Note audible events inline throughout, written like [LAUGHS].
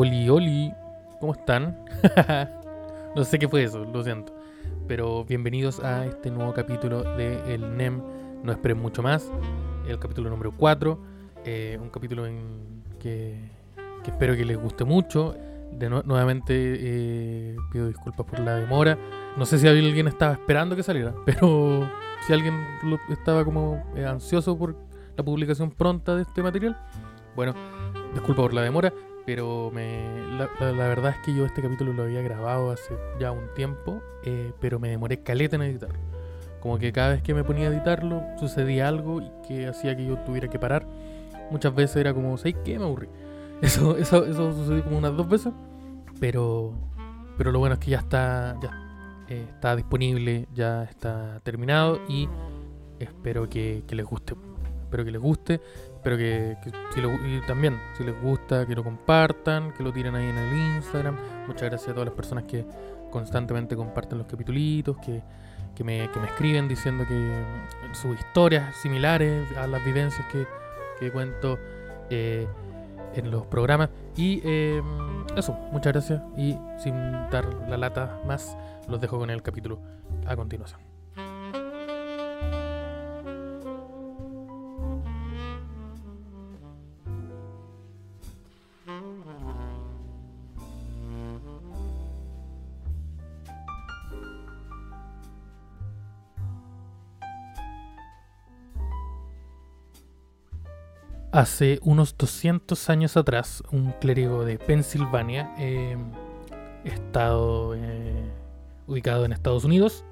Oli, Oli, ¿cómo están? [LAUGHS] no sé qué fue eso, lo siento. Pero bienvenidos a este nuevo capítulo de El NEM. No esperen mucho más. El capítulo número 4. eh, un capítulo en que, que espero que les guste mucho. De nue- nuevamente eh, pido disculpas por la demora. No sé si alguien estaba esperando que saliera, [LAUGHS] pero si alguien estaba como eh, ansioso por la publicación pronta de este material, bueno, disculpa por la demora, pero me, la, la- verdad es que yo este capítulo lo había grabado hace ya un tiempo, eh, pero me demoré caleta en editarlo. Como que cada vez que me ponía a editarlo sucedía algo y que hacía que yo tuviera que parar. Muchas veces era como, ¿sabes qué? Me aburrí. [LAUGHS] Eso, eso, eso sucedió como unas dos veces, pero, pero lo bueno es que ya está, ya eh, está disponible, ya está terminado y espero que, que les guste. Espero que les guste, espero que, también, si les gusta, que lo compartan, que lo tiren ahí en el Instagram. Muchas gracias a todas las personas que constantemente comparten los capitulitos, que, que, me, que me escriben diciendo que sus historias similares a las vivencias que, que cuento eh, en los programas. Y eh, eso, muchas gracias. Y sin dar la lata más, los dejo con el capítulo a continuación. Hace unos 200 años atrás, un clérigo de Pensilvania, eh, estado eh, ubicado en Estados Unidos,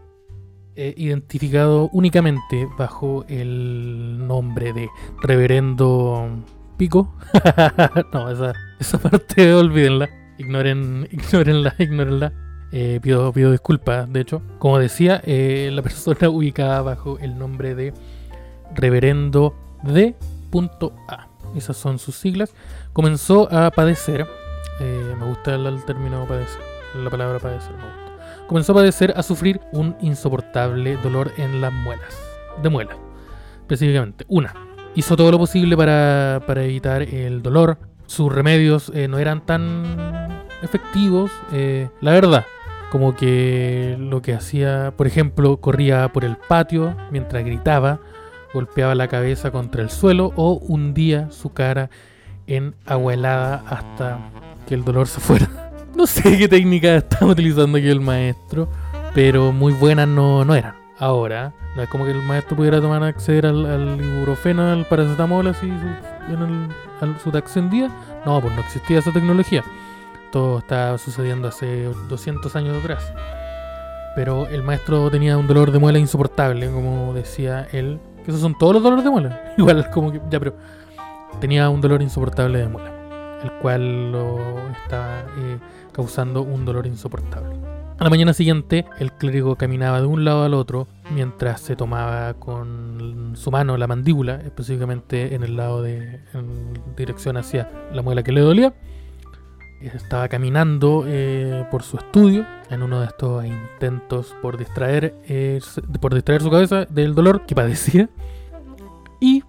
eh, identificado únicamente bajo el nombre de Reverendo Pico. [LAUGHS] no, esa, esa parte [LAUGHS] olvídenla. Ignoren, [LAUGHS] ignorenla, ignorenla. Eh, pido, pido disculpas, de hecho. Como decía, la persona ubicada bajo el nombre de Reverendo D. Esas son sus siglas. Comenzó a padecer. eh, me gusta el, término padecer. La palabra padecer. Comenzó a padecer, a sufrir un insoportable dolor en las muelas. De muela, específicamente. Una. Hizo todo lo posible para, para evitar el dolor. Sus remedios eh, no eran tan efectivos. eh, la verdad. Como que lo que hacía, por ejemplo, corría por el patio mientras gritaba golpeaba la cabeza contra el suelo o hundía su cara en agua helada hasta que el dolor se fuera. [LAUGHS] No sé qué técnica estaba utilizando aquí el maestro, pero muy buenas no, no eran. Ahora, no es como que el maestro pudiera tomar acceder al, al ibuprofeno, al paracetamol, así su, en el, al, su. No, pues no existía esa tecnología. Todo está sucediendo hace 200 años atrás. Pero el maestro tenía un dolor de muela insoportable, como decía él, que esos son todos los dolores de muela. [LAUGHS] Igual, como que, ya, pero tenía un dolor insoportable de muela, el cual lo estaba eh, causando un dolor insoportable. A la mañana siguiente, el clérigo caminaba de un lado al otro mientras se tomaba con su mano la mandíbula, específicamente en el lado de en dirección hacia la muela que le dolía. Estaba caminando eh, por su estudio en uno de estos intentos por distraer, por distraer su cabeza del dolor que padecía. Y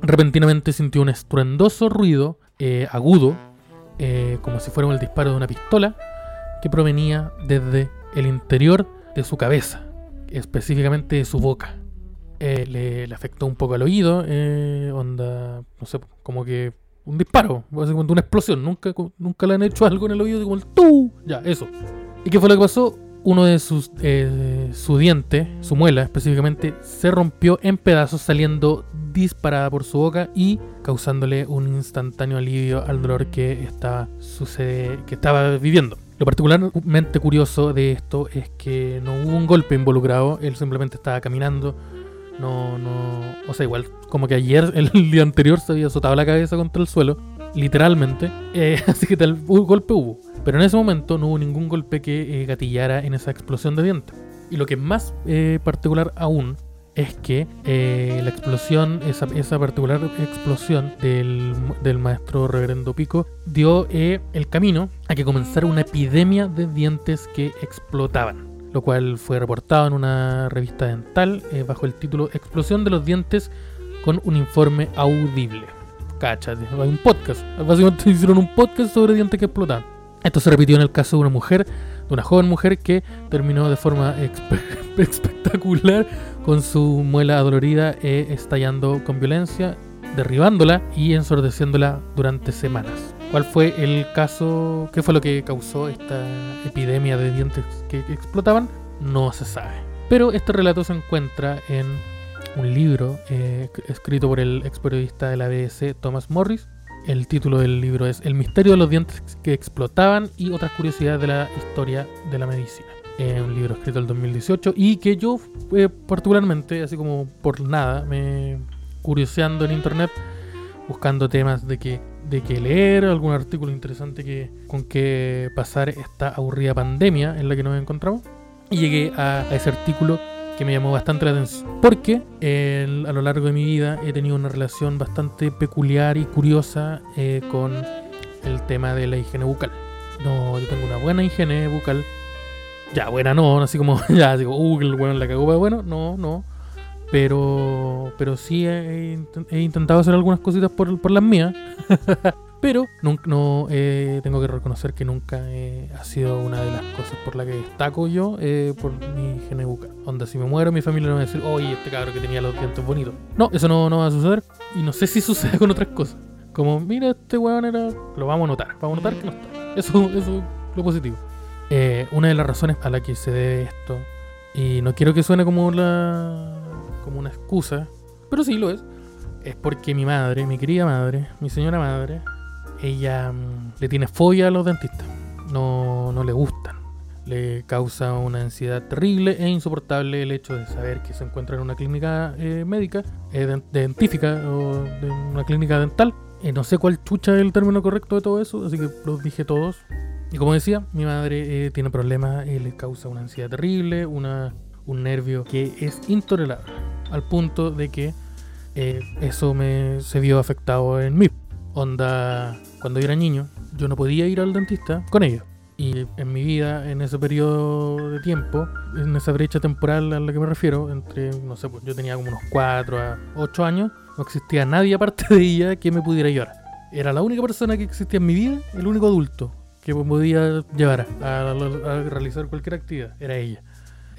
repentinamente sintió un estruendoso ruido eh, agudo, eh, como si fuera el disparo de una pistola, que provenía desde el interior de su cabeza, específicamente de su boca. Le, le afectó un poco al oído, onda, no sé, como que un disparo, básicamente una explosión. Nunca, nunca le han hecho algo en el oído como el tú. Ya, eso. ¿Y qué fue lo que pasó? Uno de sus, eh, su diente, su muela específicamente, se rompió en pedazos saliendo disparada por su boca y causándole un instantáneo alivio al dolor que estaba, sucede, que estaba viviendo. Lo particularmente curioso de esto es que no hubo un golpe involucrado, él simplemente estaba caminando. No, no. O sea, igual, como que ayer, [LAUGHS] el día anterior, se había azotado la cabeza contra el suelo, literalmente. eh, [LAUGHS] así que tal golpe hubo. Pero en ese momento no hubo ningún golpe que eh, gatillara en esa explosión de dientes. Y lo que es más eh, particular aún es que eh, la explosión, esa, esa particular explosión del, del maestro reverendo Pico, dio el camino a que comenzara una epidemia de dientes que explotaban lo cual fue reportado en una revista dental eh, bajo el título Explosión de los dientes con un informe audible. Cacha, hay un podcast. Básicamente [LAUGHS] hicieron un podcast sobre dientes que explotaban. Esto se repitió en el caso de una mujer, de una joven mujer que terminó de forma [LAUGHS] espectacular con su muela adolorida eh, estallando con violencia, derribándola y ensordeciéndola durante semanas. ¿Cuál fue el caso? ¿Qué fue lo que causó esta epidemia de dientes que explotaban? No se sabe. Pero este relato se encuentra en un libro eh, escrito por el ex periodista de la BBC Thomas Morris. El título del libro es El misterio de los dientes que explotaban y otras curiosidades de la historia de la medicina. Es un libro escrito en el 2018 y que yo eh, particularmente, así como por nada, me curioseando en internet, buscando temas de que, de que leer, algún artículo interesante que, con que pasar esta aburrida pandemia en la que nos encontramos. Y llegué a ese artículo que me llamó bastante la atención. Porque a lo largo de mi vida he tenido una relación bastante peculiar y curiosa eh, con el tema de la higiene bucal. No, yo tengo una buena higiene bucal. Ya, buena no, así como, [LAUGHS] ya digo, uh, el bueno la cagó, bueno, no, no. Pero, pero sí he, intentado hacer algunas cositas por, por las mías. [LAUGHS] Pero no, eh, tengo que reconocer que nunca eh, ha sido una de las cosas por las que destaco yo eh, por mi higiene bucal. Onda, si me muero, mi familia no va a decir, oye, este cabrón que tenía los dientes bonitos. No, eso no, no va a suceder. Y no sé si [LAUGHS] sucede con otras cosas. Como, mira, este weón era. Lo vamos a notar. Vamos a notar que no está. Eso, es lo positivo. una de las razones a la que se debe esto, y no quiero que suene como, la, como una excusa, pero sí lo es, es porque mi madre, mi querida madre, mi señora madre, ella mm, le tiene fobia a los dentistas. No, no le gustan. Le causa una ansiedad terrible e insoportable el hecho de saber que se encuentra en una clínica eh, médica, eh, dentífica o de una clínica dental. Eh, no sé cuál chucha es el término correcto de todo eso, así que los dije todos. Y como decía, mi madre tiene problemas, le causa una ansiedad terrible, una, un nervio que es intolerable, al punto de que eso me se vio afectado en mí. Onda, cuando yo era niño, yo no podía ir al dentista con ellos. Y en mi vida, en ese periodo de tiempo, en esa brecha temporal a la que me refiero, entre, no sé, pues yo tenía como unos 4 a 8 años, no existía nadie [LAUGHS] aparte de ella que me pudiera llevar. Era la única persona que existía en mi vida, el único adulto que podía llevar a, a realizar cualquier actividad, era ella.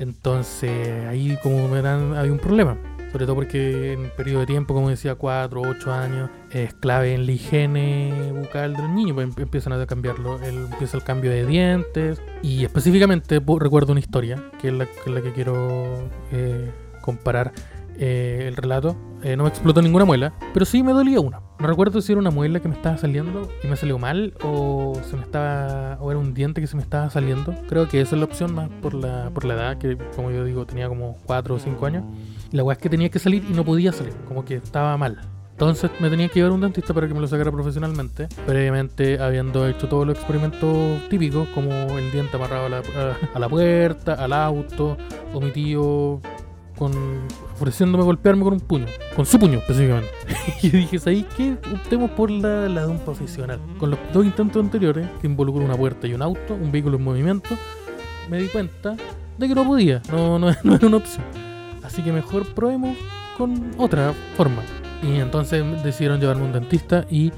Entonces ahí como dan, había un problema sobre todo porque en un periodo de tiempo, como decía, 4 o 8 años, es clave en la higiene bucal del niño, pues em, empiezan a cambiarlo, empieza el cambio de dientes y específicamente recuerdo una historia, que es la, que quiero eh, comparar eh, el relato. Eh, no me explotó ninguna muela, pero sí me dolía una. No recuerdo si era una muela que me estaba saliendo y me salió mal o se me estaba o era un diente que se me estaba saliendo. Creo que esa es la opción más por la, por la edad, que como yo digo tenía como 4 o 5 años. La weá es que tenía que salir y no podía salir, como que estaba mal. Entonces me tenía que llevar a un dentista para que me lo sacara profesionalmente, previamente habiendo hecho todos los experimentos típicos, como el diente amarrado a la, a, la puerta, al auto, o mi tío con, ofreciéndome golpearme con un puño, con su puño específicamente. [LAUGHS] y dije, ¿sabéis qué? Optemos por la, la de un profesional. Con los dos intentos anteriores, que involucran una puerta y un auto, un vehículo en movimiento, me di cuenta de que no podía, no, no, [LAUGHS] no era una opción. Así que mejor probemos con otra forma. Y entonces decidieron llevarme a un dentista y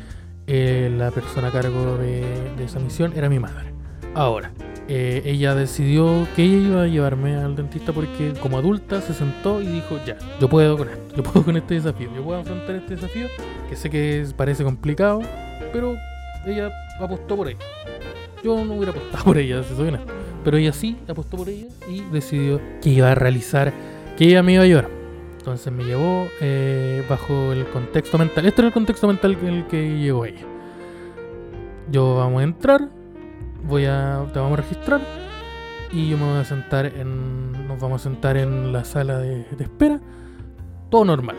eh, la persona a cargo de, esa misión era mi madre. Ahora, eh, ella decidió que ella iba a llevarme al dentista porque como adulta se sentó y dijo, ya, yo puedo con esto, yo puedo con este desafío, yo puedo afrontar este desafío, que sé que parece complicado, pero ella apostó por ella. Yo no hubiera apostado por ella, si soy honesto. Pero ella sí apostó por ella y decidió que iba a realizar que ella me iba a llevar. Entonces me llevó eh, bajo el contexto mental. Este era el contexto mental en el que llegó ella. Yo vamos a entrar, voy a, te vamos a registrar y yo me voy a sentar en, nos vamos a sentar en la sala de, espera. Todo normal.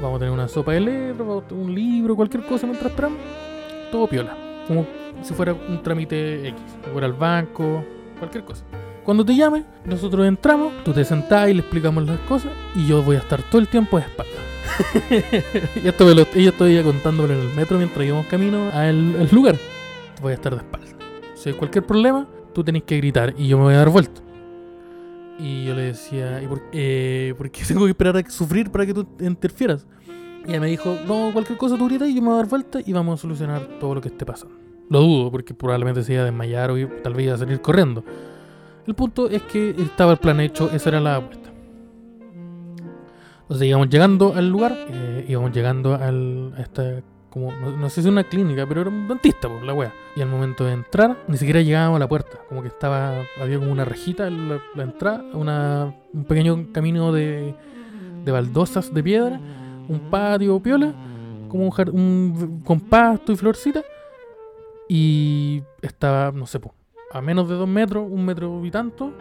Vamos a tener una sopa de letras, un libro, cualquier cosa mientras esperamos. Todo piola. Como si fuera un trámite X. Fuera al banco, cualquier cosa. Cuando te llame, nosotros entramos, tú te sentás y le explicamos las cosas y yo voy a estar todo el tiempo de espalda. [LAUGHS] y esto me estoy contándolo en el metro mientras íbamos camino al, lugar. Voy a estar de espalda. Si cualquier problema, tú tenés que gritar y yo me voy a dar vuelta. Y yo le decía, ¿y por, eh, qué [LAUGHS] tengo que esperar a sufrir para que tú interfieras? Y ella me dijo, no, cualquier cosa tú gritas y yo me voy a dar vuelta y vamos a solucionar todo lo que esté pasando. Lo dudo, porque probablemente se iba a desmayar o tal vez iba a salir corriendo. El punto es que estaba el plan hecho, esa era la apuesta. Entonces íbamos llegando al lugar, eh, íbamos llegando a esta, como, no, sé si es una clínica, pero era un dentista, por la wea. Y al momento de entrar, ni siquiera llegábamos a la puerta, como que estaba, había como una rejita en la, entrada, una, un pequeño camino de, de baldosas de piedra, un patio piola, como un, un con pasto y florcita y estaba, no sé, a menos de dos metros, un metro y tanto,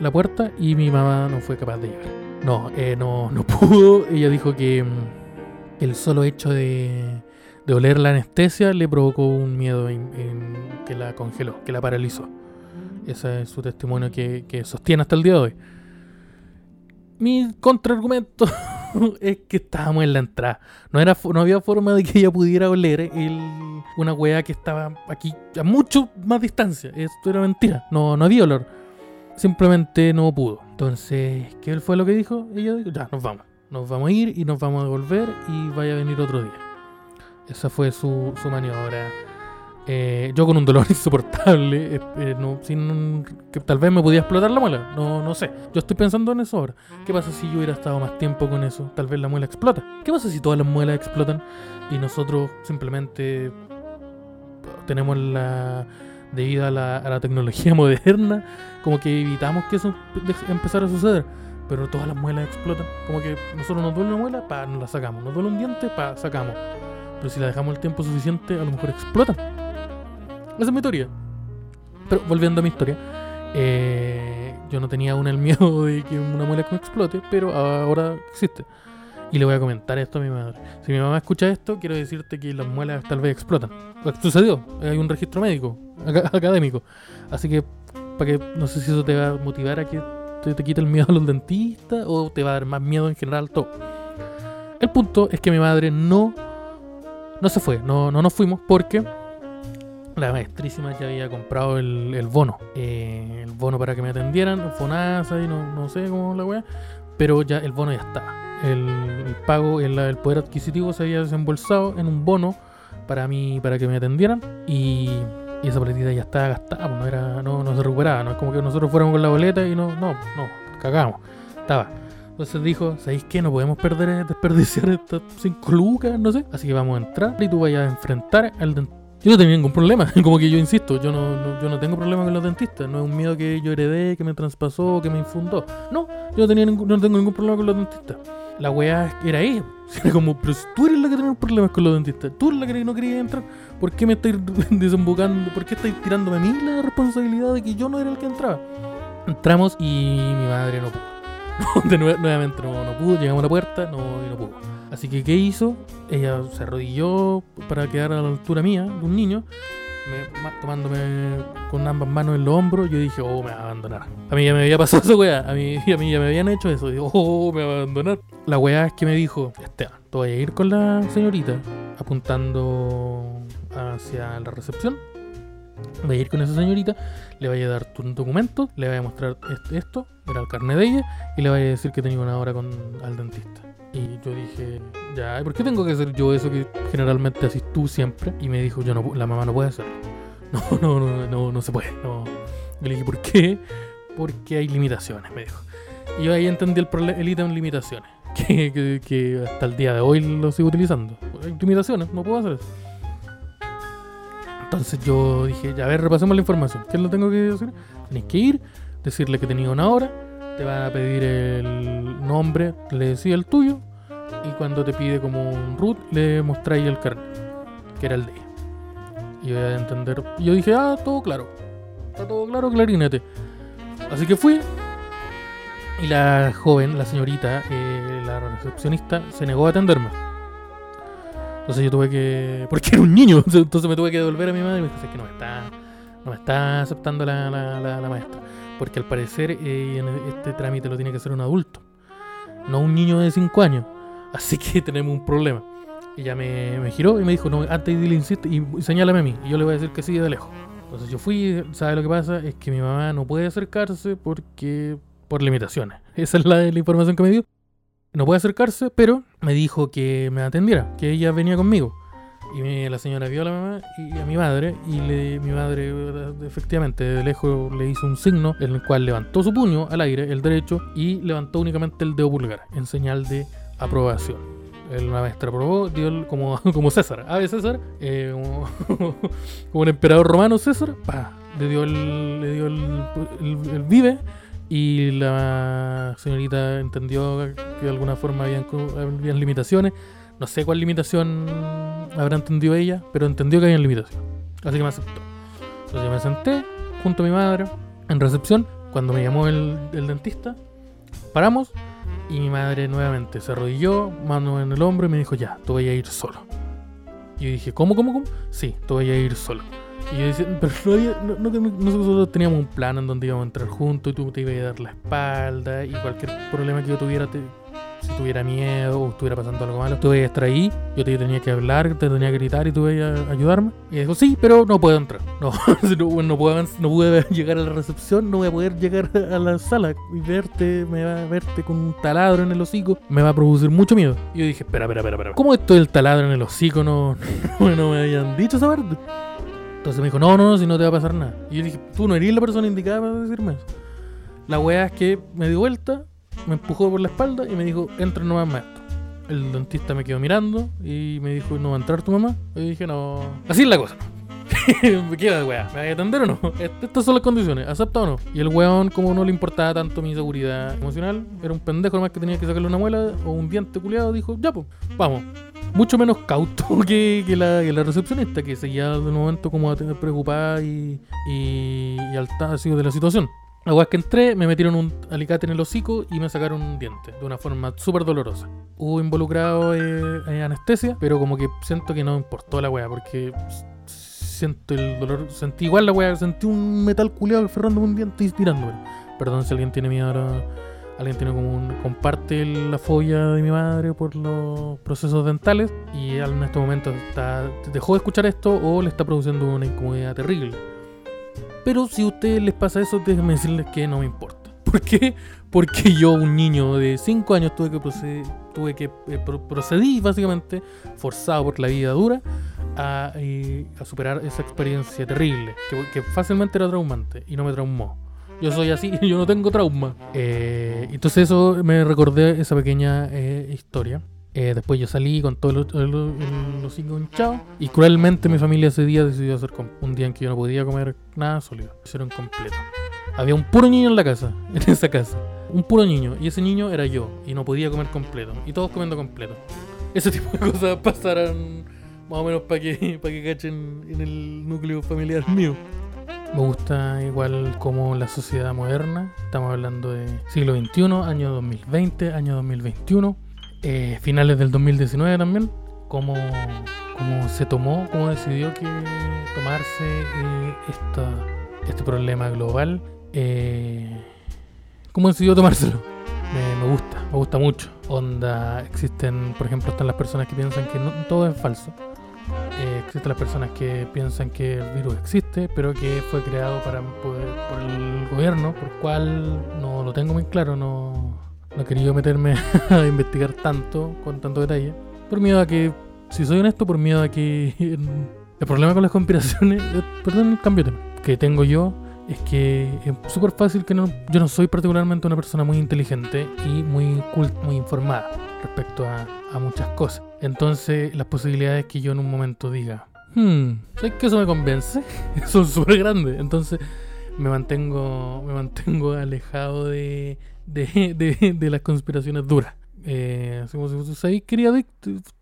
la puerta y mi mamá no fue capaz de llegar. No, eh, no, no [LAUGHS] pudo. Ella dijo que mm, el solo hecho de, de oler la anestesia le provocó un miedo que la congeló, que la paralizó. Ese es su testimonio que, sostiene hasta el día de hoy. Mi contraargumento [LAUGHS] es que estábamos en la entrada. No, había forma de que ella pudiera oler una weá que estaba aquí a mucho más distancia. Esto era mentira. No, no había olor. Simplemente no pudo. Entonces, ¿qué fue lo que dijo? Ella dijo, ya, nos vamos. Nos vamos a ir y nos vamos a volver y vaya a venir otro día. Esa fue su, su maniobra eh, yo con un dolor [LAUGHS] insoportable, eh, eh, no, sin que tal vez me podía explotar la muela, no, no sé. Yo estoy pensando en eso ahora. ¿Qué pasa si yo hubiera estado más tiempo con eso? Tal vez la muela explota. ¿Qué pasa si todas las muelas explotan y nosotros simplemente tenemos la debido a la, a la tecnología [LAUGHS] moderna, como que evitamos que eso empezara a suceder? Pero todas las muelas explotan. Como que nosotros nos duele una muela, pa, nos la sacamos. Nos duele un diente, pa, sacamos. Pero si la dejamos el tiempo suficiente, a lo mejor explotan. Esa es mi teoría. Pero volviendo a mi historia, eh, yo no tenía aún el [LAUGHS] miedo de que una muela explote, pero ahora existe. Y le voy a comentar esto a mi madre. Si mi mamá escucha esto, quiero decirte que las muelas tal vez explotan. Sucedió, hay un registro médico, [LAUGHS] académico. Así que, para que no sé si eso te va a motivar a que te, te quite el miedo a los dentistas o te va a dar más miedo en general todo. El punto es que mi madre no, no se fue, no, no nos fuimos porque la maestrísima ya había comprado el, bono. Eh, el bono para que me atendieran, FONASA y no, no sé cómo la weá. Pero ya el bono ya estaba. El, pago, el, el, poder adquisitivo se había desembolsado en un bono para mí, para que me atendieran. Y, esa boletita ya estaba gastada, pues no, era, no, no se recuperaba. No es como que nosotros fuéramos con la boleta y no, no, no, cagamos. Estaba. Entonces dijo, ¿sabéis qué? No podemos perder, desperdiciar estas 5 lucas, no sé. Así que vamos a entrar y tú vayas a enfrentar al dentista yo no tenía ningún problema, [LAUGHS] como que yo insisto, yo no, yo no tengo problema con los dentistas, no es un miedo que yo heredé, que me traspasó, que me infundó. No, yo no, tenía no tengo ningún problema con los dentistas. La weá era ella. [LAUGHS] Era como, pero tú eres la que tiene problemas con los dentistas, tú eres la que no quería entrar. ¿Por qué me estáis [LAUGHS] desembocando? ¿Por qué estáis tirándome a mí la responsabilidad de que yo no era el que entraba? Entramos y mi madre no pudo. [LAUGHS] nuevamente no, no pudo, llegamos a la puerta no, y no pudo. Así que, ¿qué hizo? Ella se arrodilló para quedar a la altura mía, de un niño, tomándome con ambas manos en los hombros. Yo dije, oh, me va a abandonar. A mí ya me había pasado [LAUGHS] esa weá, a mí, a mí ya me habían hecho eso. Digo, oh, me va a abandonar. La weá es que me dijo, Esteban, te voy a ir con la señorita, apuntando hacia la recepción. Voy a ir con esa señorita, le voy a dar tu documento, le voy a mostrar esto, era el carnet de ella, y le voy a decir que tenía una hora con al dentista. Y yo dije, ya, ¿por qué tengo que hacer yo eso que generalmente haces tú siempre? Y me dijo, yo no, la mamá no puede hacerlo. [LAUGHS] No, no, no, no, no se puede. No. Le dije, ¿por qué? Porque hay limitaciones, me dijo. Y yo ahí entendí el, el ítem limitaciones, [LAUGHS] que, que, hasta el día de hoy lo sigo utilizando. Hay limitaciones, no puedo hacer eso. Entonces yo dije, ya a ver, repasemos la información. ¿Qué lo tengo que hacer? Tenéis que ir, decirle que tenía una hora, te van a pedir el nombre, le decía el tuyo, y cuando te pide como un root, le mostráis el carnet, que era el de ella. Y voy a entender. Yo dije, ah, todo claro. Está todo claro, clarinete. Así que fui. Y la joven, la señorita, eh, la recepcionista, se negó a atenderme. Entonces yo tuve que. Porque era un niño. [LAUGHS] Entonces me tuve que devolver a mi madre y me dijo, es que no me está. No me está aceptando la, la maestra. Porque al parecer eh, este trámite lo tiene que hacer un adulto, no un niño de 5 años. Así que [LAUGHS] tenemos un problema. Ella me, me giró y me dijo, no, antes dile insiste y señálame a mí. Y yo le voy a decir que sí de lejos. Entonces yo fui, ¿sabe lo que pasa? Es que mi mamá no puede acercarse porque por limitaciones. Esa es la, la información que me dio. No puede acercarse, pero me dijo que me atendiera, que ella venía conmigo. Y la señora vio a la mamá y a mi madre, y le- mi madre eh, efectivamente de lejos le hizo un signo en el cual levantó su puño al aire, el derecho, y levantó únicamente el dedo pulgar, en señal de aprobación. El maestra aprobó, dio el- como, [LAUGHS] como César, ave César, eh, como, [LAUGHS] como un emperador romano César, pa, le dio el, le dio el, el- el vive y la señorita entendió que de alguna forma habían, limitaciones. No sé cuál limitación habrá entendido ella, pero entendió que había limitación. Así que me aceptó. Entonces me senté junto a mi madre en recepción cuando me llamó el, dentista. Paramos y mi madre nuevamente se arrodilló, mano en el hombro y me dijo, ya, tú voy a ir solo. Y yo dije, ¿cómo, cómo, cómo? Sí, tú voy a ir solo. Y yo decía, pero no había, no, no- nosotros teníamos un plan en donde íbamos a entrar juntos y tú te ibas a dar la espalda y cualquier problema que yo tuviera, si tuviera miedo o estuviera pasando algo malo, tú ibas a estar yo te tenía que hablar, te tenía que gritar y tú ibas a ayudarme. Y dijo, sí, pero no puedo entrar. [LAUGHS] No, no, no puedo, no pude [LAUGHS] llegar a la recepción, no voy a poder llegar a la sala y verte, me va a verte con un taladro en el hocico, me va a producir mucho miedo. Y yo dije, espera, espera, espera, espera. ¿Cómo esto del taladro en el hocico no, no, [LAUGHS] no me habían dicho esa parte? Entonces me dijo, no, no, no, si no te va a pasar nada. Y yo dije, tú no eres la persona indicada para decirme eso. La weá es que me dio vuelta, me empujó por la espalda y me dijo, entra nomás maestro. El dentista me quedó mirando y me dijo, ¿no va a entrar tu mamá? Y dije, no. Así es la cosa. [LAUGHS] ¿Me queda, weá? ¿Me va a atender o no? Est- Estas son las condiciones, ¿acepta o no? Y el weón, como no le importaba tanto mi seguridad emocional, era un pendejo nomás que tenía que sacarle una muela o un diente culiado, dijo, ya pues, vamos. Mucho menos cauto [LAUGHS] que, que la, que la recepcionista, que seguía de un momento como at- preocupada y, y, y al tacio de la situación. La que entré, me metieron un alicate en el hocico y me sacaron un diente de una forma súper dolorosa. Hubo involucrado eh, eh, anestesia, pero como que siento que no importó la weá, porque siento el dolor, sentí igual la weá, sentí un metal culeado aferrándome un diente y tirándome. Perdón si alguien tiene miedo ahora. Alguien tiene como un. comparte la fobia de mi madre por los procesos dentales y en este momento está, dejó de escuchar esto o le está produciendo una incomodidad terrible. Pero si a ustedes les pasa eso, déjenme decirles que no me importa. [LAUGHS] ¿Por qué? Porque yo, un niño de 5 años, tuve que proceder, tuve eh, pro- procedí básicamente, forzado por la vida dura, a, eh, a superar esa experiencia terrible, que, que fácilmente era traumante y no me traumó. Yo soy así, [LAUGHS] yo no tengo trauma. Eh, entonces eso me recordé esa pequeña eh, historia. Eh, después yo salí con todo el, el, el hocico hinchado y cruelmente mi familia ese día decidió hacer un día en que yo no podía comer nada sólido. Hicieron completo. Había un puro niño en la casa, [LAUGHS] en esa casa. Un puro niño. Y ese niño era yo. Y no podía comer completo. Y todos comiendo completo. Ese tipo de [LAUGHS] cosas pasarán más o menos para que, para que cachen en el núcleo familiar mío. Me gusta igual como la sociedad moderna. Estamos hablando de siglo XXI, año 2020, año 2021. eh, finales del 2019 también. Cómo, cómo se tomó, cómo decidió que tomarse eh, esta, este problema global. Eh, ¿Cómo decidió tomárselo? Me, gusta, me gusta mucho. Onda, existen, por ejemplo, están las personas que piensan que todo es falso. Eh, existen las personas que piensan que el virus existe, pero que fue creado para poder- por el gobierno, por cual no lo tengo muy claro, no, no he querido meterme [LAUGHS] a investigar tanto, con tanto detalle, por miedo a que, si soy honesto, por miedo a que [LAUGHS] el problema con las conspiraciones, eh, perdón cambio de tema, que tengo yo es que es súper fácil que no, yo no soy particularmente una persona muy inteligente y muy muy informada respecto a, muchas cosas. Entonces, las posibilidades que yo en un momento diga, hmm, ¿sabes que eso me convence? [LAUGHS] Son súper grandes. Entonces, me mantengo, me mantengo alejado de, de, de, las conspiraciones duras. Eh, como si sabéis que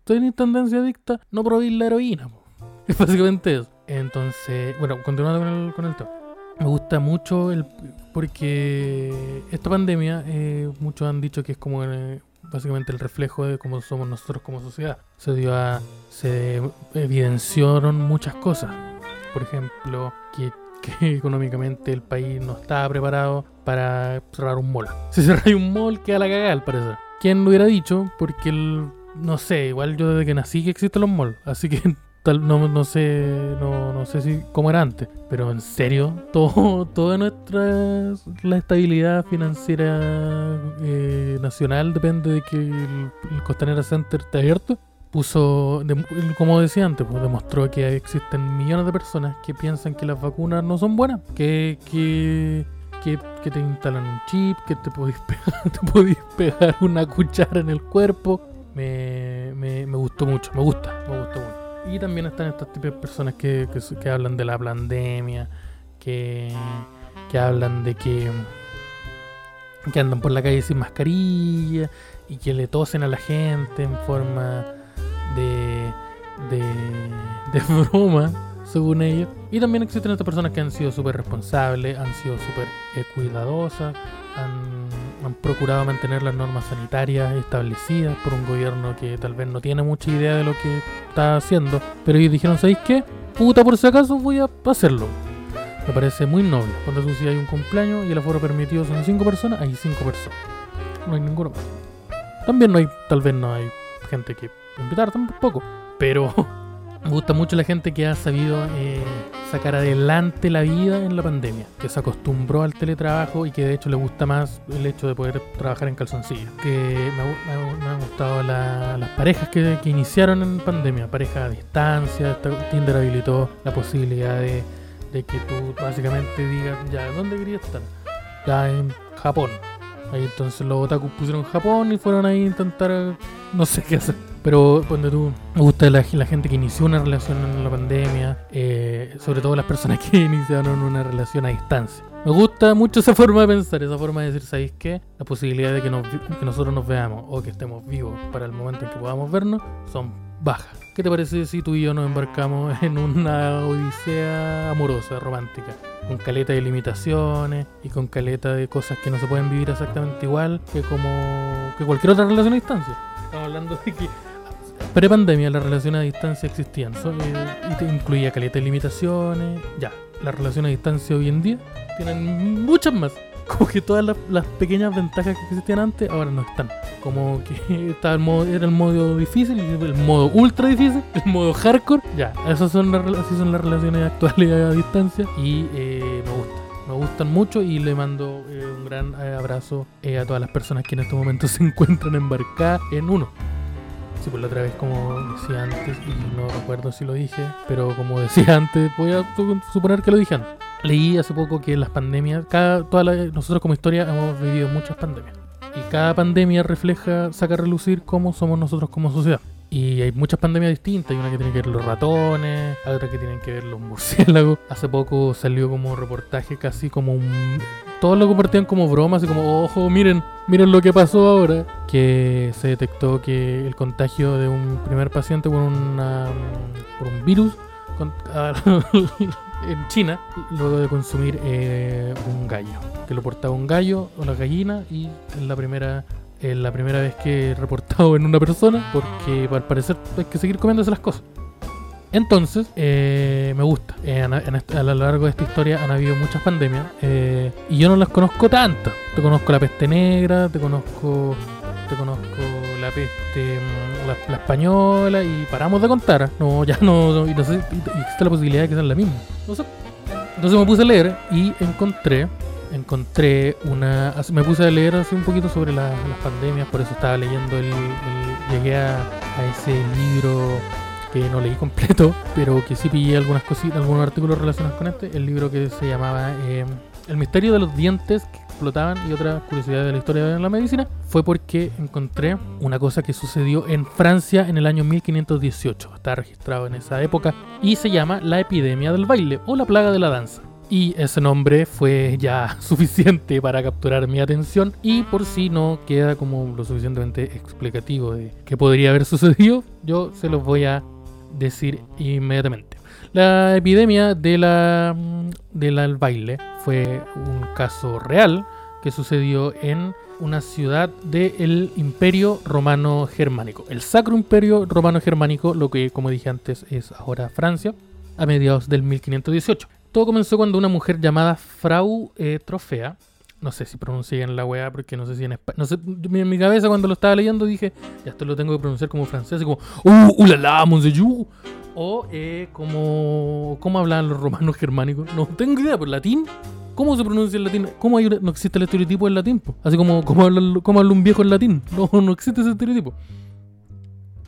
tenéis tendencia adicta, no probéis la heroína. [LAUGHS] Es básicamente eso. Entonces, bueno, continuando con el, con el tema. Me gusta mucho el porque esta pandemia, eh, muchos han dicho que es como eh, básicamente el reflejo de cómo somos nosotros como sociedad. Se dio a, se evidenciaron muchas cosas. Por ejemplo, que, [LAUGHS] económicamente el país no estaba preparado para cerrar un mall. Si cerráis un mall, queda la cagada al parecer. ¿Quién lo hubiera dicho? Porque el, no sé, igual yo desde que nací que existen los malls. Así que no, no sé, no, no sé si cómo era antes, pero en serio, [LAUGHS] todo, toda nuestra la estabilidad financiera eh, nacional depende de que el, Costanera Center esté abierto. Puso, como decía antes, pues, demostró que existen millones de personas que piensan que las vacunas no son buenas, que, que, que, que te instalan un chip, que te podéis [LAUGHS] pegar, te podéis pegar una cuchara en el cuerpo. Me, me, me gustó mucho, me gusta, me gustó mucho. Y también están estas tipos de personas que, que, hablan de la pandemia, que, que hablan de que, que andan por la calle sin mascarilla y que le tosen a la gente en forma de, de, de [LAUGHS] broma, según ellos. Y también existen estas personas que han sido súper responsables, han sido súper cuidadosas, han, han procurado mantener las normas sanitarias establecidas por un gobierno que tal vez no tiene mucha idea de lo que está haciendo. Pero ellos dijeron, ¿sabéis qué? Puta, por si acaso voy a hacerlo. Me parece muy noble. Cuando tú hay un cumpleaños y el aforo permitido son 5 personas, hay 5 personas. No hay ninguno más. También no hay, tal vez no hay gente que invitar tampoco. Pero [LAUGHS] me gusta mucho la gente que ha sabido eh, sacar adelante la vida en la pandemia, que se acostumbró al teletrabajo y que de hecho le gusta más el hecho de poder trabajar en calzoncillos. Que me, me me han gustado la- las parejas que, iniciaron en pandemia, parejas a distancia, Tinder habilitó la posibilidad de, que tú básicamente digas, ya, ¿dónde querías estar? Ya en Japón. Ahí entonces los otakus pusieron Japón y fueron ahí a intentar, no sé qué hacer. Pero cuando tú, me gusta la, la gente que inició una relación en la pandemia, eh, sobre todo las personas [LAUGHS] que iniciaron una relación a distancia. Me gusta mucho esa forma de pensar, esa forma de decir, ¿sabéis qué? La posibilidad de que, nos que nosotros nos veamos o que estemos vivos para el momento en que podamos vernos son bajas. ¿Qué te parece si tú y yo nos embarcamos [LAUGHS] en una odisea amorosa, romántica? Con caleta de limitaciones y con caleta de cosas que no se pueden vivir exactamente igual que como que cualquier otra relación a distancia. Estamos hablando de que pre-pandemia las relaciones a distancia existían so- eh, y te incluía caleta de limitaciones. Ya, las relaciones a distancia hoy en día tienen muchas más. Como que todas las, las pequeñas ventajas que existían antes ahora no están. Como que [LAUGHS] estaba el modo, era el modo difícil, el modo ultra difícil, el modo hardcore. Ya, esas son las, así son las relaciones actuales a distancia y eh, me gusta. Me gustan mucho y le mando eh, un gran eh, abrazo eh, a todas las personas que en este momento [LAUGHS] se encuentran embarcadas en uno. Sí, pues la otra vez, como decía antes, y no recuerdo si lo dije, pero como [LAUGHS] decía antes, voy a su- suponer que lo dije antes. Leí hace poco que las pandemias, cada, toda la- nosotros como historia hemos vivido muchas pandemias. Y cada pandemia refleja, saca a relucir cómo somos nosotros como sociedad. Y hay muchas pandemias distintas. Hay una que tiene que ver los ratones, otra que tienen que ver los murciélagos. [LAUGHS] Hace poco salió como reportaje casi como un... Todos lo compartían como bromas y como, ojo, miren, miren lo que pasó ahora. Que se detectó que el contagio de un primer paciente por, una, por un virus [LAUGHS] en China, luego de consumir eh, un gallo. Que lo portaba un gallo o la gallina y es la primera es la primera vez que he reportado en una persona porque al parecer hay que seguir comiéndose las cosas. Entonces, eh, me gusta. Eh, en- en a lo largo de esta historia han habido muchas pandemias eh, y yo no las conozco tantas. Te conozco la peste negra, te conozco, te conozco la peste, mm, la, la española y paramos de contar. No, ya no, no, no sé, existe la posibilidad de que sean la misma. No sé. Entonces me puse a leer y encontré encontré una. Me puse a leer hace un poquito sobre la- las pandemias, por eso estaba leyendo el. llegué a, ese libro que no leí [LAUGHS] completo, pero que sí pillé algunas cositas, algunos artículos relacionados con este. El libro que se llamaba eh, El misterio de los dientes que explotaban y otras curiosidades de la historia de la medicina. Fue porque encontré una cosa que sucedió en Francia en el año 1518. Está registrado en esa época y se llama la epidemia del baile o la plaga de la danza. Y ese nombre fue ya [LAUGHS] suficiente para capturar mi atención y por si no queda como lo suficientemente explicativo de qué podría haber [LAUGHS] sucedido, yo se los voy a decir inmediatamente. La epidemia de la, de la- del baile fue un caso real que sucedió en una ciudad del Imperio Romano Germánico, el Sacro Imperio Romano Germánico, lo que como dije antes es ahora Francia, a mediados del 1518. Todo comenzó cuando una mujer llamada Frau eh, Trofea, no sé si pronuncié en la weá, porque no sé si en español, no sé, en mi cabeza cuando lo estaba leyendo dije, ya esto lo tengo que pronunciar como francés, como, ¡Uh, ulala, monsieur! O eh, como, ¿cómo hablaban los romanos germánicos? No tengo idea, por latín. ¿Cómo se pronuncia el latín? ¿Cómo hay no existe el estereotipo en latín? po? Así como ¿cómo habla, cómo habla un viejo en latín. No, [LAUGHS] no existe ese estereotipo.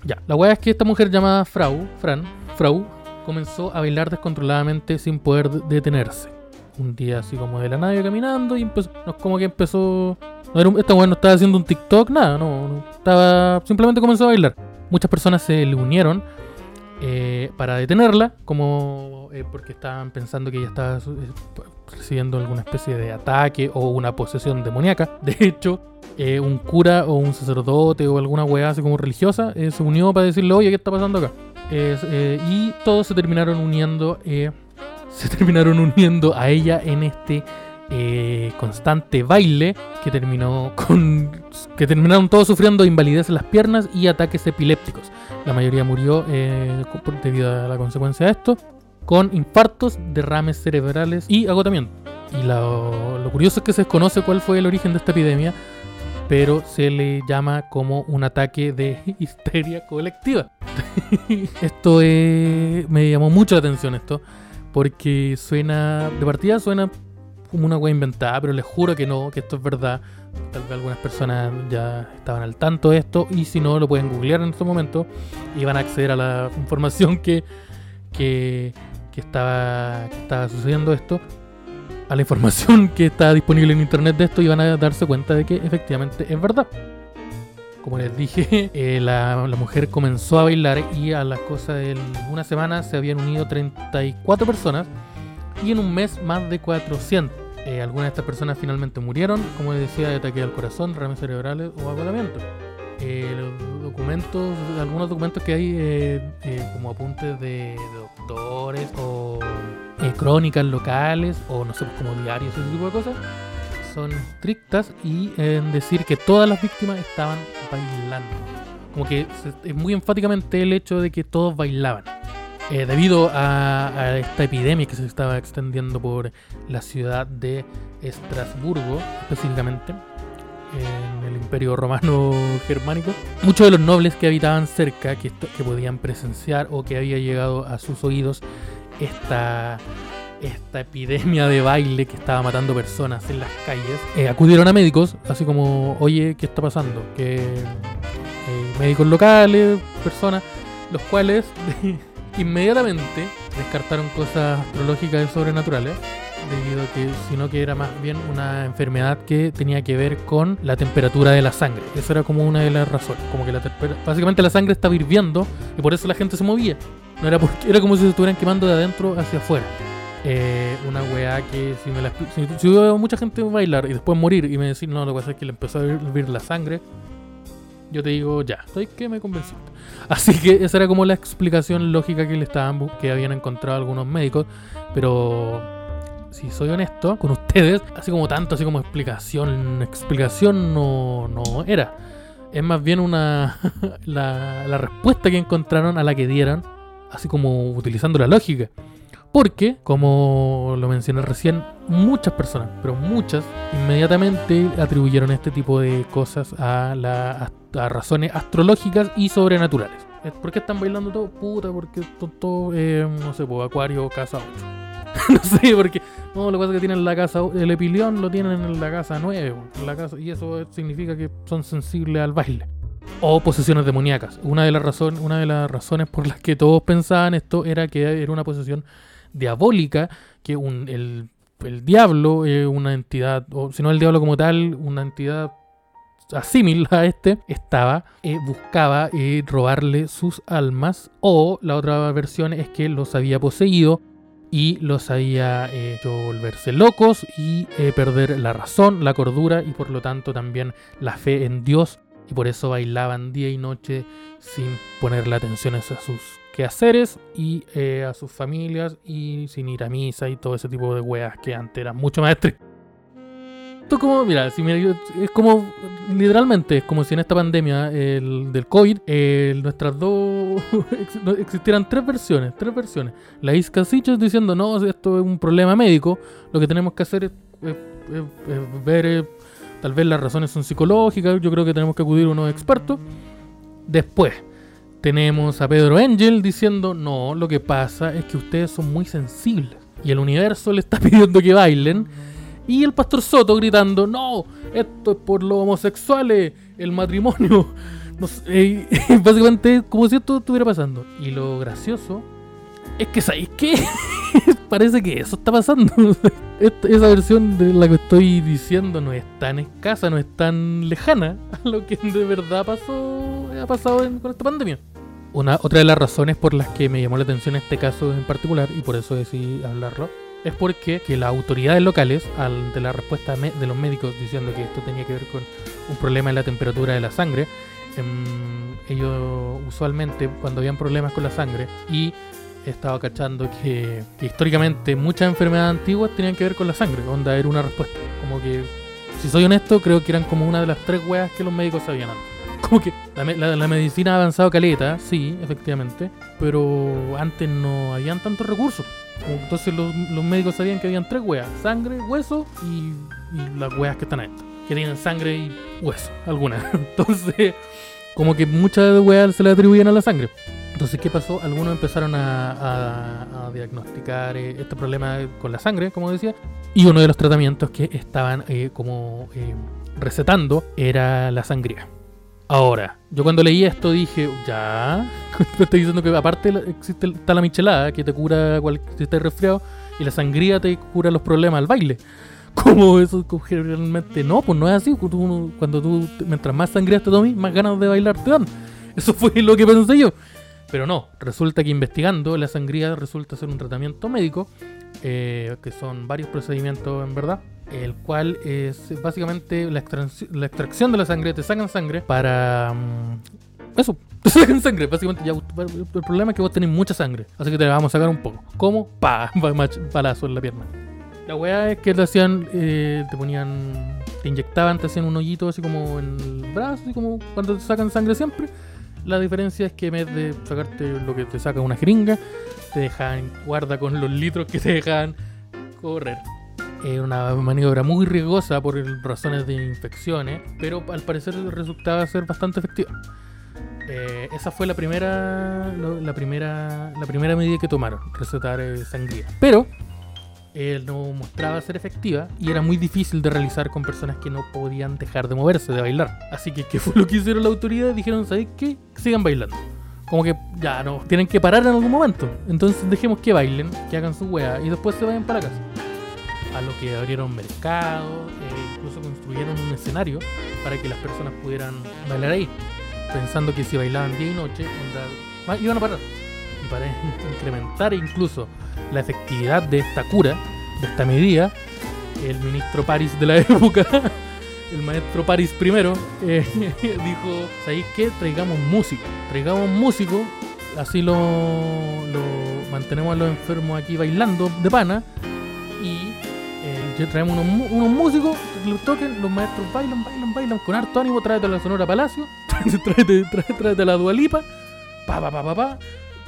Ya, la weá es que esta mujer llamada Frau, Fran, Frau, comenzó a bailar descontroladamente sin poder de- detenerse. Un día así como de la iba caminando y empezó, no como que empezó... No era un- esta weá no estaba haciendo un TikTok, nada, no, no, estaba... Simplemente comenzó a bailar. Muchas personas se le unieron eh, para detenerla, como eh, porque estaban pensando que ella estaba eh, recibiendo alguna especie de ataque o una posesión demoníaca. [LAUGHS] De hecho, un cura o un sacerdote o alguna weá así como religiosa se unió para decirle, oye, ¿qué está pasando acá? Y todos se terminaron uniendo, [LAUGHS] se terminaron uniendo a ella en este eh, constante baile que terminó con, que terminaron todos sufriendo invalidez en las piernas y ataques epilépticos. La mayoría murió eh, debido a la consecuencia de esto, con infartos, derrames cerebrales y agotamiento. Y lo, lo curioso es que se desconoce cuál fue el origen de esta epidemia, pero se le llama como un ataque de [LAUGHS] histeria colectiva. [LAUGHS] esto eh, me llamó mucho la atención esto, porque suena, de partida suena como una wea inventada, pero les juro que no, que esto es verdad. Tal vez algunas personas ya estaban al tanto de esto y si no lo pueden googlear en estos momentos y van a acceder a la información que, que, estaba, que estaba sucediendo esto, a la información que está disponible en internet de esto y van a darse cuenta de que efectivamente es verdad. Como les dije, [LAUGHS] eh, la, la mujer comenzó a bailar y a las cosas de una semana se habían unido 34 personas y en un mes más de 400. Eh, algunas de estas personas finalmente murieron, como decía, de ataque al corazón, derrames cerebrales o agotamiento. Eh, los documentos, algunos documentos que hay eh, eh, como apuntes de, doctores o eh, crónicas locales o no sé, como diarios, ese tipo de cosas, son estrictas y en decir que todas las víctimas estaban bailando. Como que es muy enfáticamente el hecho de que todos bailaban. Eh, debido a, esta epidemia que se estaba extendiendo por la ciudad de Estrasburgo, específicamente, en el imperio romano [LAUGHS] germánico, muchos de los nobles que habitaban cerca, que podían presenciar o que había llegado a sus oídos esta, esta epidemia de baile que estaba matando personas en las calles, eh, acudieron a médicos, así como, oye, ¿qué está pasando? Que eh, médicos locales, personas, los cuales [LAUGHS] inmediatamente descartaron cosas astrológicas y sobrenaturales debido a que sino que era más bien una enfermedad que tenía que ver con la temperatura de la sangre. Eso era como una de las razones, como que la básicamente la sangre estaba hirviendo y por eso la gente se movía. No era porque era como si se estuvieran quemando de adentro hacia afuera. Eh, una weá que si me la si, si veo mucha gente bailar y después morir y me decís, no, lo que pasa es que le empezó a hervir la sangre, yo te digo, ya, estoy que me convenciste. [LAUGHS] Así que esa era como la explicación lógica que le estaban que habían encontrado algunos médicos, pero si soy honesto con ustedes, así como tanto, así como explicación, explicación no, no era. Es más bien una [LAUGHS] la, la respuesta que encontraron a la que dieron, así como utilizando la lógica. Porque, como lo mencioné recién, muchas personas, pero muchas, inmediatamente atribuyeron este tipo de cosas a, la, razones astrológicas y sobrenaturales. ¿Por qué están bailando todo? Puta, porque son todos, eh, no sé, pues, Acuario, Casa 8. [LAUGHS] no sé, porque no, lo que pasa es que tienen la casa, el epilión lo tienen en la casa 9, en la casa, y eso significa que son sensibles al baile. O posesiones demoníacas. Una de las razones, una de las razones por las que todos pensaban esto era que era una posesión diabólica, que un, el, el diablo, eh, una entidad, o si no el diablo como tal, una entidad asímil a este, estaba, eh, buscaba eh, robarle sus almas, o la otra versión es que los había poseído y los había eh, hecho volverse locos y perder la razón, la cordura y por lo tanto también la fe en Dios y por eso bailaban día y noche sin ponerle atención a sus quehaceres y eh, a sus familias y sin ir a misa y todo ese tipo de weas que antes eran mucho más estrictas. Esto es como, mira, si me- es como, literalmente, es como si en esta pandemia el, del COVID, nuestras dos, [LAUGHS] existieran tres versiones, tres versiones. La Isca Sichos diciendo, no, esto es un problema médico, lo que tenemos que hacer es ver, eh, tal vez las razones son psicológicas, yo creo que tenemos que acudir a unos expertos. Después, tenemos a Pedro Angel diciendo, no, lo que pasa es que ustedes son muy sensibles. Y el universo le está [LAUGHS] pidiendo que bailen. Y el pastor Soto gritando, no, esto es por los homosexuales, el matrimonio. [LAUGHS] No sé, básicamente como si esto estuviera pasando. Y lo gracioso es que, ¿sabéis qué? [LAUGHS] Parece que eso está pasando. esa versión de la que estoy diciendo no es tan escasa, no es tan lejana a lo que de verdad pasó, ha pasado con esta pandemia. Una, otra de las razones por las que me llamó la atención este caso en particular, y por eso decidí hablarlo, es porque que las autoridades locales, ante la respuesta de los médicos diciendo que esto tenía que ver con un problema en la temperatura de la sangre, em, ellos usualmente cuando habían problemas con la sangre y estaba cachando que, históricamente muchas enfermedades antiguas tenían que ver con la sangre, onda era una respuesta. Como que, si soy honesto, creo que eran como una de las tres weas que los médicos sabían antes. Como que la, medicina ha avanzado caleta, sí, efectivamente, pero antes no habían tantos recursos. Entonces los, médicos sabían que habían tres weas, sangre, hueso y, las weas que están ahí, que tienen sangre y hueso, algunas. [LAUGHS] Entonces, como que muchas weas se le atribuían a la sangre. Entonces, ¿qué pasó? Algunos empezaron a, diagnosticar eh, este problema con la sangre, como decía, y uno de los tratamientos que estaban eh, como eh, recetando era la sangría. Ahora, yo cuando leí esto dije, ya, [LAUGHS] te estoy diciendo que aparte existe, está la michelada que te cura si estás resfriado y la sangría te cura los problemas al baile. [LAUGHS] Como eso generalmente no, pues no es así. Cuando tú, mientras más sangría te tomes, más ganas de bailar te dan. [LAUGHS] Eso fue lo que pensé yo. Pero no, resulta que investigando la sangría resulta ser un tratamiento médico, eh, que son varios procedimientos en verdad, el cual es básicamente la, extracción de la sangre, te sacan sangre para... Mm, eso, [LAUGHS] te sacan sangre, básicamente ya el problema es que vos tenés mucha sangre, así que te la vamos a sacar un poco. ¿Cómo? [LAUGHS] Pa, palazo en la pierna. La weá es que te hacían, eh, te ponían, te inyectaban, te hacían un hoyito así como en el brazo, así como cuando te sacan sangre siempre la diferencia es que en vez de sacarte lo que te saca una jeringa, te dejan guarda con los litros que te dejan correr. Es una maniobra muy riesgosa por razones de infecciones, pero al parecer resultaba ser bastante efectiva. Eh, esa fue la primera, la primera, la primera medida que tomaron, recetar eh, sangría. Pero eh, no mostraba ser efectiva y era muy difícil de realizar con personas que no podían dejar de moverse, de bailar. Así que, ¿qué fue lo que hicieron las autoridades? Dijeron, ¿sabes qué? Sigan bailando. Como que ya no, tienen que parar en algún momento. Entonces dejemos que bailen, que hagan su wea y después se vayan para casa. A lo que abrieron mercados, e incluso construyeron un escenario para que las personas pudieran bailar ahí. Pensando que si bailaban día y noche, iban a parar. Para incrementar incluso la efectividad de esta cura, de esta medida, el ministro París de la [LAUGHS] época, el maestro París primero, eh, [LAUGHS] dijo, ¿sabéis qué? Traigamos músico, traigamos músico, así lo, mantenemos a los enfermos aquí bailando de pana y eh, traemos unos, unos, músicos los toquen, los maestros bailan, bailan, bailan con harto ánimo, tráete a la Sonora Palacio, [LAUGHS] tráete, tráete, a la Dualipa, pa, pa, pa, pa, pa,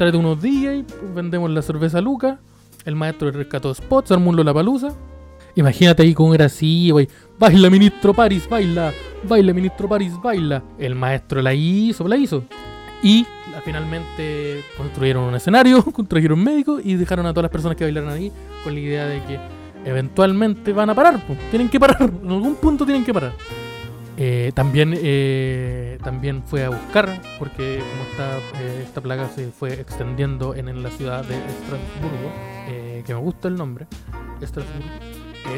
tráete unos DJs, vendemos la cerveza Luca el maestro rescató spots, armó la palusa. Imagínate ahí con era así, güey. Baila, ministro París, baila. Baila, ministro París, baila. El maestro la hizo, la hizo. Y finalmente construyeron un escenario, [LAUGHS] construyeron médicos y dejaron a todas las personas que bailaron ahí con la idea de que eventualmente van a parar. Tienen que parar. En algún punto tienen que parar. Eh, también, eh, también fue a buscar, porque como esta, eh, esta plaga se fue extendiendo en, la ciudad de Estrasburgo, que me gusta el nombre, Estrasburgo,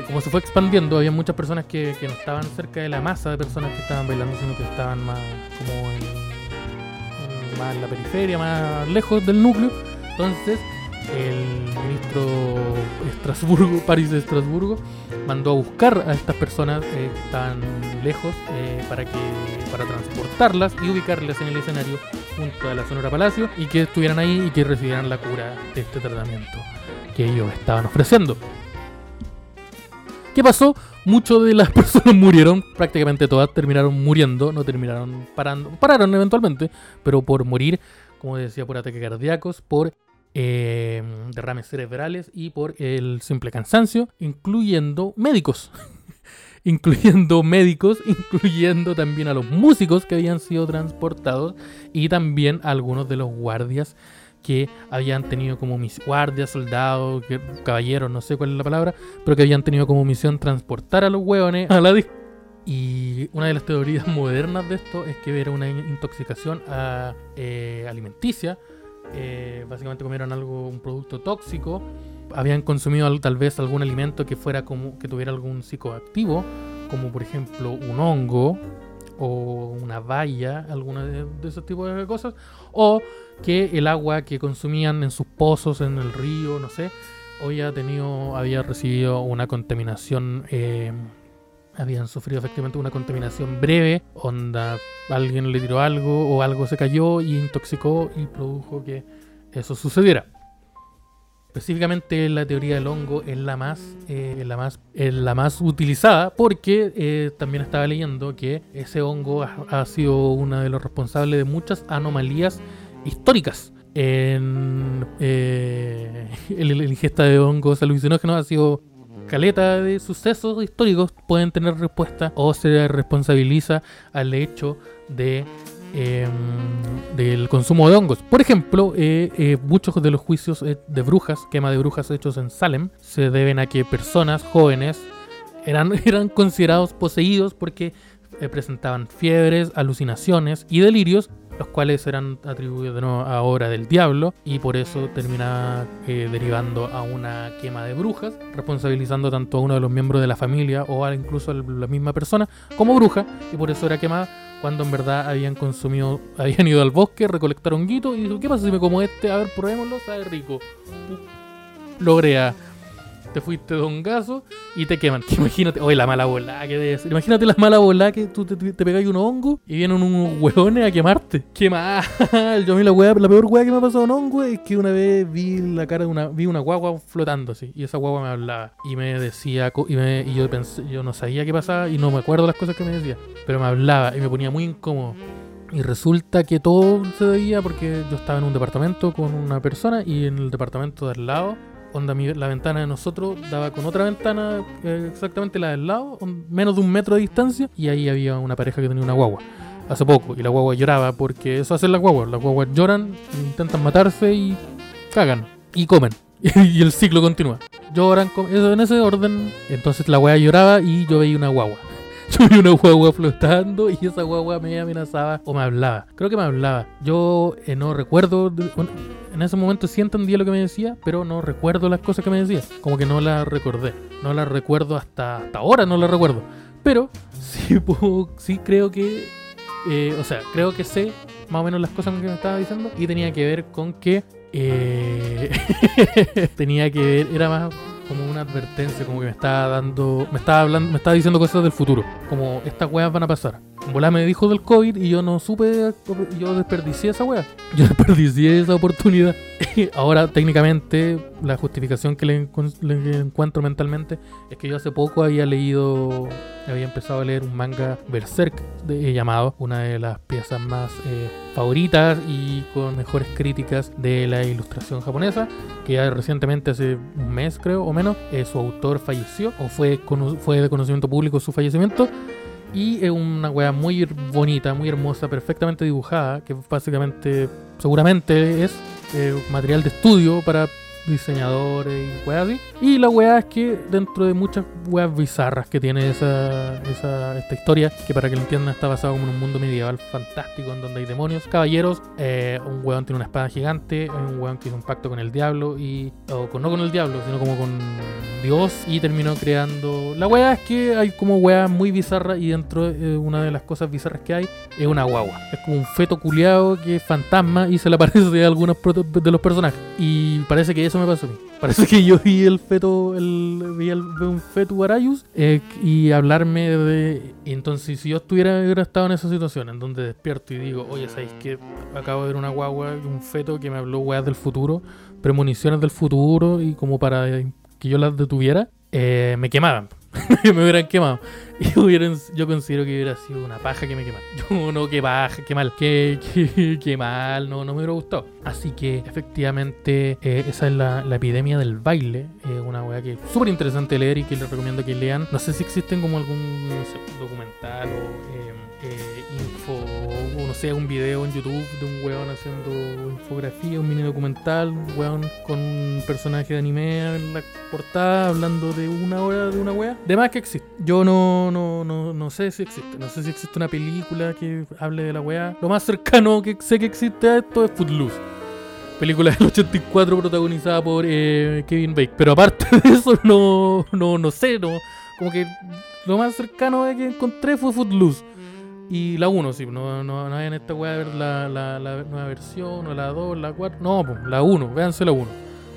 como se fue expandiendo, había muchas personas que, que, no estaban cerca de la masa de personas que estaban bailando, sino que estaban más como en, más en la periferia, más lejos del núcleo. Entonces, el ministro Estrasburgo, [LAUGHS] París de Estrasburgo, mandó a buscar a estas personas eh, estaban lejos eh, para que para transportarlas y ubicarlas en el escenario junto a la Sonora Palacio y que estuvieran ahí y que recibieran la cura de este tratamiento que ellos estaban ofreciendo. ¿Qué pasó? Muchas de las [LAUGHS] personas murieron, prácticamente todas terminaron muriendo, no terminaron parando, pararon eventualmente, pero por morir, como decía, por ataques cardíacos, por eh, derrames cerebrales y por el simple cansancio, incluyendo médicos. [LAUGHS] incluyendo médicos, incluyendo también a los músicos que habían sido transportados y también a algunos de los guardias que habían tenido como misión, guardias, soldados, caballeros, no sé cuál es la palabra, pero que habían tenido como misión transportar a los hueones a la. Y una de las teorías [LAUGHS] modernas de esto es que era una intoxicación eh, alimenticia. Eh, básicamente comieron algo, un producto tóxico. Habían consumido tal vez algún alimento que fuera como que tuviera algún psicoactivo, como por ejemplo un hongo o una valla, alguna de, esos tipos de cosas, o que el agua que consumían en sus pozos, en el río, no sé, hoy ha tenido, había recibido una contaminación, eh, habían sufrido efectivamente una contaminación breve, onda, alguien le tiró algo o algo se cayó y intoxicó y produjo que eso sucediera. Específicamente la teoría del hongo es la más, eh, la más, la más utilizada porque eh, también estaba leyendo que ese hongo ha, sido uno de los responsables de muchas anomalías históricas. En eh, [LAUGHS] ingesta de hongos alucinógenos ha sido caleta de sucesos históricos pueden tener respuesta o se responsabiliza al hecho de Em, del consumo de hongos. Por ejemplo, eh, eh, muchos de los juicios eh, de brujas, quema de brujas hechos en Salem, se deben a que personas jóvenes eran, [LAUGHS] eran considerados poseídos porque presentaban fiebres, alucinaciones y delirios los cuales eran atribuidos a obra del diablo y por eso termina derivando a una quema de brujas, responsabilizando tanto a uno de los miembros de la familia o a incluso a la misma persona como bruja y por eso era quemada cuando en verdad habían consumido, [LAUGHS] habían ido al bosque, recolectaron honguito y dijo, ¿qué pasa si me como este? A ver, probémoslo, sabe rico. Logré a te fuiste de un gaso y te queman. [LAUGHS] imagínate, oye, la mala bola que debe. Imagínate la mala bola que tú te, te, pegáis un hongo y vienen unos hueones a quemarte. Qué mal. [LAUGHS] Yo a mí la, la peor hueá que me ha pasado un hongo es que una vez vi la cara de una, vi una guagua flotando así y esa guagua me hablaba y me decía, y yo pensé, yo no sabía qué pasaba y no me acuerdo las cosas que me decía, pero me hablaba y me ponía muy incómodo. Y resulta que todo se veía porque yo estaba en un departamento con una persona y en el departamento de al lado onda la ventana de nosotros daba con otra ventana, eh, exactamente la del lado, menos de un metro de distancia, y ahí había una pareja que tenía una guagua. Hace poco, y la guagua lloraba porque eso hacen las guaguas. Las guaguas lloran, intentan matarse y cagan. Y comen. [LAUGHS] y el ciclo continúa. Lloran, eso en ese orden. Entonces la guagua lloraba y yo veía una guagua. [LAUGHS] Yo vi una guagua flotando y esa guagua me amenazaba o me hablaba. Creo que me hablaba. Yo eh, no recuerdo. En ese momento sí entendía lo que me decía, pero no recuerdo las cosas que me decía. Como que no las recordé. No las recuerdo hasta, hasta ahora, no las recuerdo. Pero sí, [LAUGHS] sí creo que. Eh, o sea, creo que sé más o menos las cosas que me estaba diciendo. Y tenía que ver con que. Eh, [LAUGHS] tenía que ver. Era más como una advertencia, como que me estaba dando, me estaba hablando, me estaba diciendo cosas del futuro, como estas weas van a pasar. Volá me dijo del COVID y yo no supe, yo desperdicié esa wea. [LAUGHS] Yo desperdicié esa oportunidad. [LAUGHS] Ahora, técnicamente, la justificación que le, encuentro mentalmente es que yo hace poco había leído, había empezado a leer un manga Berserk de, llamado, una de las piezas más eh, favoritas y con mejores críticas de la ilustración japonesa, que ya recientemente, hace un mes creo o menos, eh, su autor falleció o fue, fue de conocimiento público su fallecimiento. Y es una wea muy bonita, muy hermosa, perfectamente dibujada, que básicamente, seguramente es eh, material de estudio para diseñadores y weas así. Y la wea es que dentro de muchas weas bizarras que tiene esa, esa, esta historia, que para que lo entiendan está basado en un mundo medieval fantástico en donde hay demonios, caballeros, eh, un weón tiene una espada gigante, un weón que hizo un pacto con el diablo y o con, no con el diablo, sino como con Dios y terminó creando... La wea es que hay como weas muy bizarras y dentro de eh, una de las cosas bizarras que hay es una guagua. Es como un feto culiado que es fantasma y se le [LAUGHS] aparece a algunos de los personajes. Y parece que eso me pasó a mí. Parece que yo vi el feto, el, vi, el, un feto Arayus eh, y hablarme de... entonces si yo estuviera hubiera estado en esa situación en donde despierto y digo, oye, ¿sabéis que acabo de ver una guagua, un feto que me habló weas del futuro, premoniciones del futuro y como para que yo las detuviera, eh, me quemaban. [LAUGHS] me hubieran quemado. Y hubieran, yo considero que hubiera sido una paja que me quemara. [LAUGHS] Yo no, que paja, qué mal, qué, qué, qué mal, no, no me hubiera gustado. Así que efectivamente eh, esa es la, la epidemia del baile, eh, una weá que es súper interesante leer y que les recomiendo que lean. No sé si existen como algún documental o eh, eh, no sé, un video en YouTube de un weón haciendo infografía, un mini documental, un weón con un personaje de anime en la portada hablando de una hora de una wea. De más que existe. Yo no, no, no, no sé si existe. No sé si existe una película que hable de la wea. Lo más cercano que sé que existe a esto es Footloose. Película del 84 protagonizada por eh, Kevin Bacon. Pero aparte de eso, no, no, no sé, no. Como que lo más cercano que encontré fue Footloose. Y la 1, sí, no, no, no vayan a esta weá ver la, la, la nueva versión, o la 2, la 4. No, pues, la 1, véanse la 1.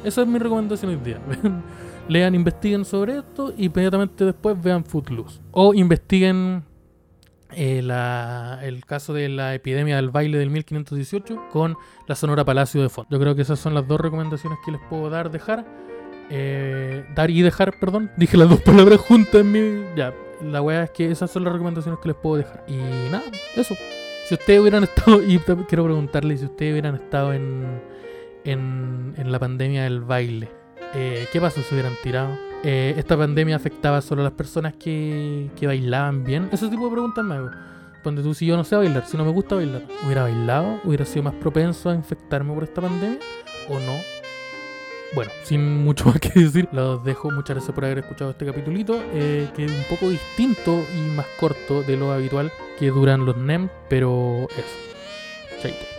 Esa es mi recomendación hoy día. [LAUGHS] Lean, investiguen sobre esto y inmediatamente después vean Footloose. O investiguen eh, el caso de la epidemia del baile del 1518 con la Sonora Palacio de fondo. Yo creo que esas son las dos recomendaciones que les puedo dar, dejar. Eh, dar y dejar, perdón. [LAUGHS] Dije las dos palabras juntas en mi. Ya, la weá es que esas son las recomendaciones que les puedo dejar. Y nada, eso. Si ustedes hubieran [LAUGHS] estado, y quiero preguntarle, si ustedes hubieran estado en, en, en la pandemia del baile, eh, ¿qué pasó si hubieran tirado? Eh, ¿Esta pandemia afectaba solo a las personas que, que bailaban bien? Ese tipo de preguntas me hago. Ponte tú, si yo no sé bailar, si no me gusta bailar, ¿hubiera bailado? ¿Hubiera sido más propenso a infectarme por esta pandemia? ¿O no? Bueno, sin mucho [LAUGHS] más que decir, los dejo. Muchas gracias por haber escuchado este capitulito, eh, que es un poco distinto y más corto de lo habitual que duran los NEM, pero eso. Chaito.